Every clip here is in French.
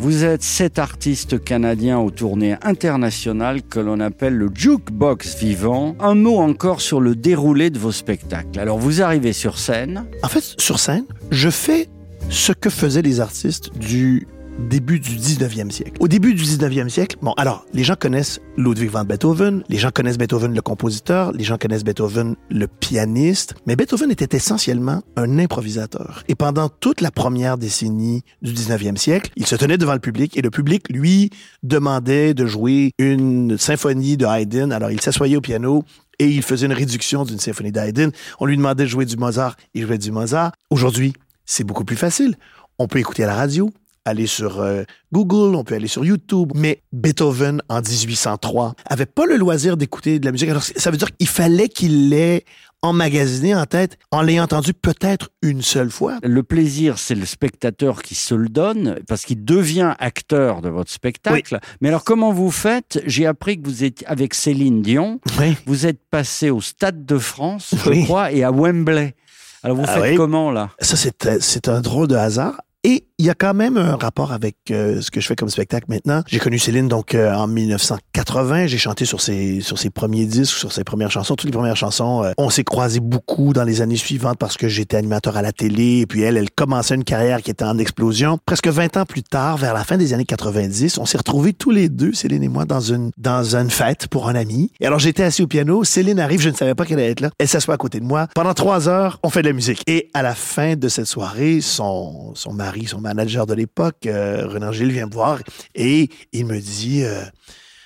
Vous êtes cet artiste canadien aux tournées internationales que l'on appelle le jukebox vivant. Un mot encore sur le déroulé de vos spectacles. Alors vous arrivez sur scène. En fait, sur scène, je fais ce que faisaient les artistes du début du 19e siècle. Au début du 19e siècle, bon, alors, les gens connaissent Ludwig van Beethoven, les gens connaissent Beethoven le compositeur, les gens connaissent Beethoven le pianiste, mais Beethoven était essentiellement un improvisateur. Et pendant toute la première décennie du 19e siècle, il se tenait devant le public et le public lui demandait de jouer une symphonie de Haydn. Alors, il s'assoyait au piano et il faisait une réduction d'une symphonie d'Haydn. On lui demandait de jouer du Mozart, il jouait du Mozart. Aujourd'hui, c'est beaucoup plus facile. On peut écouter à la radio, aller sur euh, Google, on peut aller sur YouTube. Mais Beethoven, en 1803, avait pas le loisir d'écouter de la musique. Alors, ça veut dire qu'il fallait qu'il l'ait emmagasiné en tête, en l'ayant entendu peut-être une seule fois. Le plaisir, c'est le spectateur qui se le donne parce qu'il devient acteur de votre spectacle. Mais alors comment vous faites? J'ai appris que vous êtes avec Céline Dion. Oui. Vous êtes passé au Stade de France, je crois, et à Wembley. Alors vous Ah faites comment là? Ça, euh, c'est un drôle de hasard. Et il y a quand même un rapport avec euh, ce que je fais comme spectacle maintenant. J'ai connu Céline donc euh, en 1980. J'ai chanté sur ses sur ses premiers disques, sur ses premières chansons, toutes les premières chansons. Euh, on s'est croisés beaucoup dans les années suivantes parce que j'étais animateur à la télé. Et puis elle, elle commençait une carrière qui était en explosion. Presque 20 ans plus tard, vers la fin des années 90, on s'est retrouvés tous les deux, Céline et moi, dans une dans une fête pour un ami. Et alors j'étais assis au piano. Céline arrive, je ne savais pas qu'elle allait être là. Elle s'assoit à côté de moi. Pendant trois heures, on fait de la musique. Et à la fin de cette soirée, son son mari, son manager de l'époque, euh, Renan Gilles, vient me voir et il me dit euh,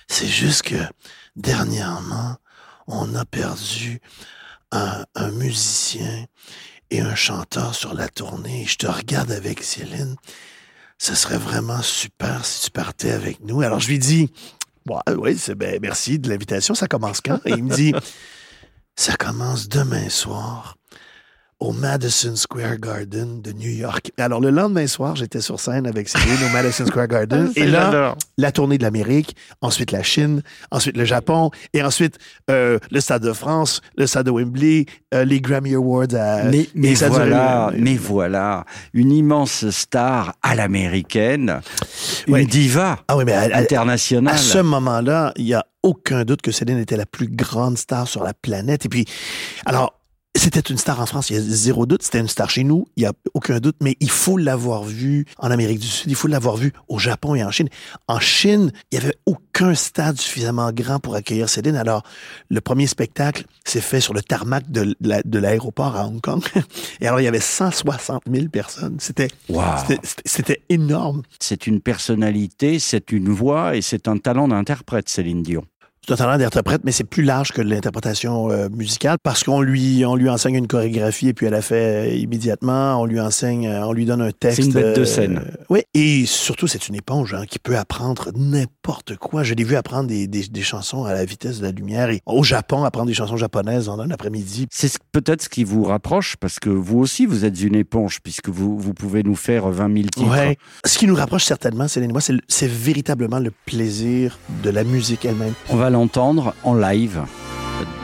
c'est juste que dernièrement, on a perdu un, musicien et un chanteur sur la tournée. Je te regarde avec Céline. Ce serait vraiment super si tu partais avec nous. Alors je lui dis, bon, oui, merci de l'invitation. Ça commence quand? Et il me dit, ça commence demain soir au Madison Square Garden de New York. Alors le lendemain soir, j'étais sur scène avec Céline au Madison Square Garden. et là, la tournée de l'Amérique, ensuite la Chine, ensuite le Japon, et ensuite euh, le Stade de France, le Stade de Wembley, euh, les Grammy Awards à mais, mais duré, voilà, mais voilà, une immense star à l'américaine, une Ouais. diva Ah oui, mais à, à- internationale. à ce moment-là, il y a aucun doute que Céline était la plus grande star sur la planète. Et puis, alors, c'était une star en France, il y a zéro doute. C'était une star chez nous, il y a aucun doute. Mais il faut l'avoir vue en Amérique du Sud, il faut l'avoir vue au Japon et en Chine. En Chine, il y avait aucun stade suffisamment grand pour accueillir Céline. Alors, le premier spectacle s'est fait sur le tarmac de la- de l'aéroport à Hong Kong. Et alors, il y avait 160 000 personnes. C'était Wow. c'était- c'était- c'était énorme. C'est une personnalité, c'est une voix et c'est un talent d'interprète, Céline Dion. C'est un talent d'interprète, mais c'est plus large que l'interprétation euh, musicale parce qu'on lui, on lui enseigne une chorégraphie et puis elle a fait euh, immédiatement. On lui enseigne, euh, on lui donne un texte. C'est une bête de euh, scène. oui, et surtout, c'est une éponge hein, qui peut apprendre n'importe quoi. Je l'ai vu apprendre des, des, des chansons à la vitesse de la lumière et au Japon, apprendre des chansons japonaises en un après-midi. C'est ce- peut-être ce qui vous rapproche parce que vous aussi, vous êtes une éponge puisque vous, vous pouvez nous faire 20 000 titres. Ouais. Ce qui nous rapproche certainement, Céline et moi, c'est véritablement le plaisir de la musique elle-même. On va l'entendre en live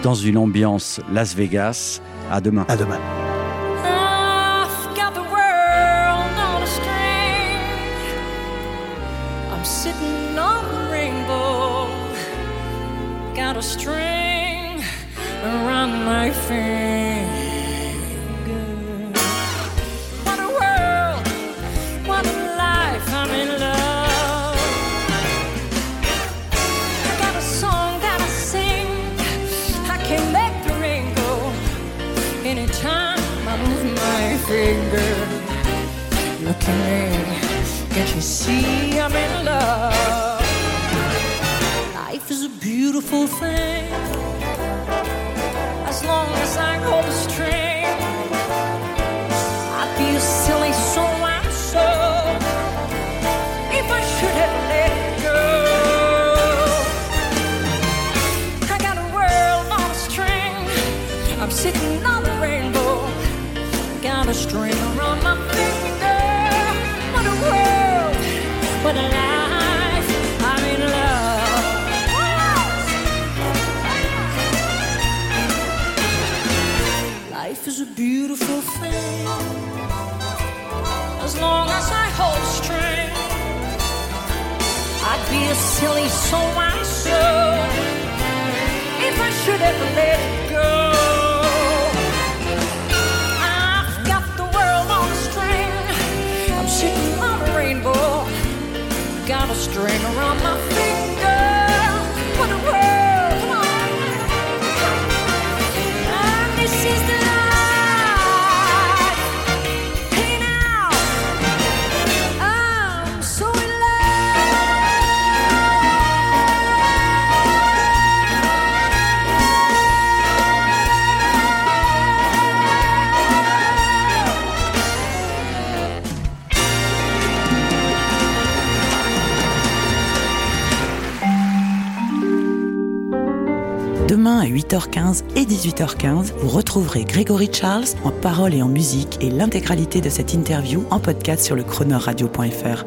dans une ambiance Las Vegas. À demain. À demain. A string around my finger. Move my finger. Look at me, can't you see I'm in love? Life is a beautiful thing as long as I hold the string. String around my finger. What a world, what a life. I'm in love. Life is a beautiful thing. As long as I hold string, I'd be a silly soul myself Demain à 8h15 et 18h15, vous retrouverez Grégory Charles en parole et en musique et l'intégralité de cette interview en podcast sur le chronoradio.fr.